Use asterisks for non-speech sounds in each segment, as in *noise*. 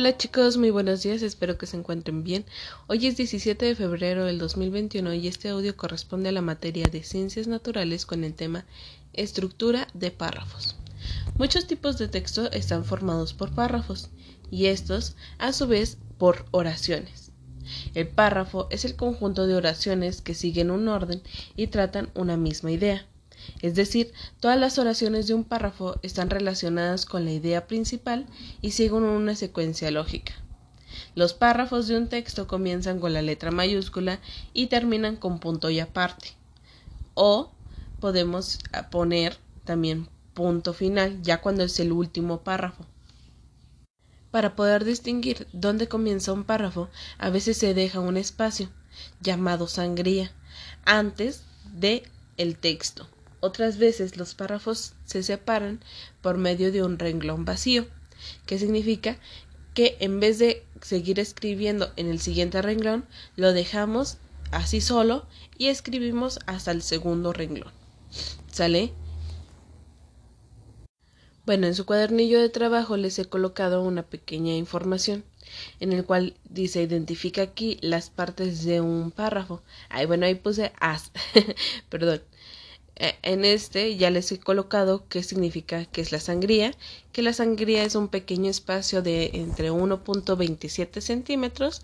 Hola chicos, muy buenos días, espero que se encuentren bien. Hoy es 17 de febrero del 2021 y este audio corresponde a la materia de ciencias naturales con el tema estructura de párrafos. Muchos tipos de texto están formados por párrafos y estos a su vez por oraciones. El párrafo es el conjunto de oraciones que siguen un orden y tratan una misma idea. Es decir, todas las oraciones de un párrafo están relacionadas con la idea principal y siguen una secuencia lógica. Los párrafos de un texto comienzan con la letra mayúscula y terminan con punto y aparte. O podemos poner también punto final, ya cuando es el último párrafo. Para poder distinguir dónde comienza un párrafo, a veces se deja un espacio, llamado sangría, antes de el texto. Otras veces los párrafos se separan por medio de un renglón vacío, que significa que en vez de seguir escribiendo en el siguiente renglón, lo dejamos así solo y escribimos hasta el segundo renglón. ¿Sale? Bueno, en su cuadernillo de trabajo les he colocado una pequeña información en el cual dice identifica aquí las partes de un párrafo. Ay, bueno, ahí puse as. *laughs* Perdón. Eh, en este ya les he colocado qué significa que es la sangría, que la sangría es un pequeño espacio de entre 1.27 centímetros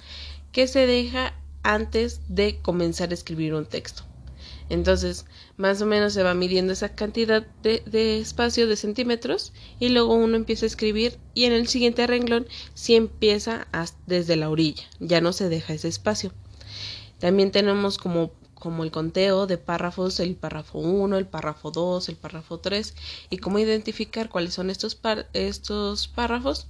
que se deja antes de comenzar a escribir un texto. Entonces, más o menos se va midiendo esa cantidad de, espacio de centímetros y luego uno empieza a escribir y en el siguiente renglón sí empieza desde la orilla, ya no se deja ese espacio. También tenemos como como el conteo de párrafos, el párrafo 1, el párrafo 2, el párrafo 3 y cómo identificar cuáles son estos, estos párrafos.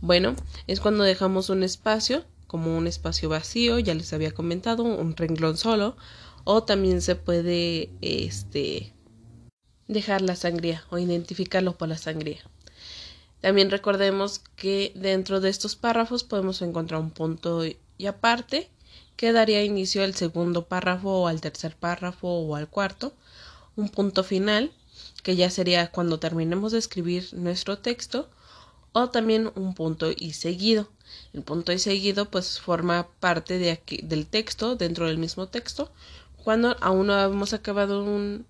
Bueno, es cuando dejamos un espacio, como un espacio vacío, ya les había comentado, un renglón solo, o también se puede este, dejar la sangría o identificarlo por la sangría. También recordemos que dentro de estos párrafos podemos encontrar un punto y aparte que daría inicio al segundo párrafo o al tercer párrafo o al cuarto, un punto final, que ya sería cuando terminemos de escribir nuestro texto, o también un punto y seguido. El punto y seguido pues forma parte de aquí, del texto, dentro del mismo texto, cuando aún no hemos acabado un,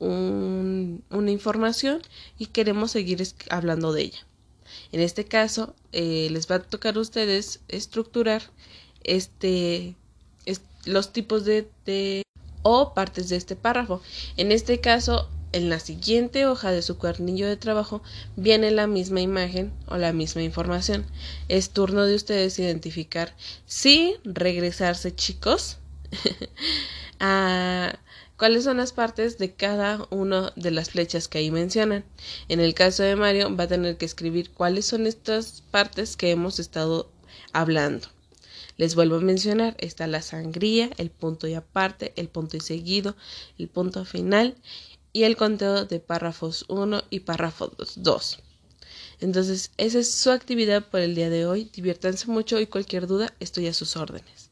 una información y queremos seguir hablando de ella. En este caso, eh, les va a tocar a ustedes estructurar este, los tipos de, o partes de este párrafo. En este caso, en la siguiente hoja de su cuernillo de trabajo viene la misma imagen o la misma información. Es turno de ustedes identificar si regresarse, chicos, *laughs* a cuáles son las partes de cada una de las flechas que ahí mencionan. En el caso de Mario va a tener que escribir cuáles son estas partes que hemos estado hablando. Les vuelvo a mencionar, está la sangría, el punto y aparte, el punto y seguido, el punto final y el conteo de párrafos 1 y párrafos 2. Entonces, esa es su actividad por el día de hoy. Diviértanse mucho y cualquier duda estoy a sus órdenes.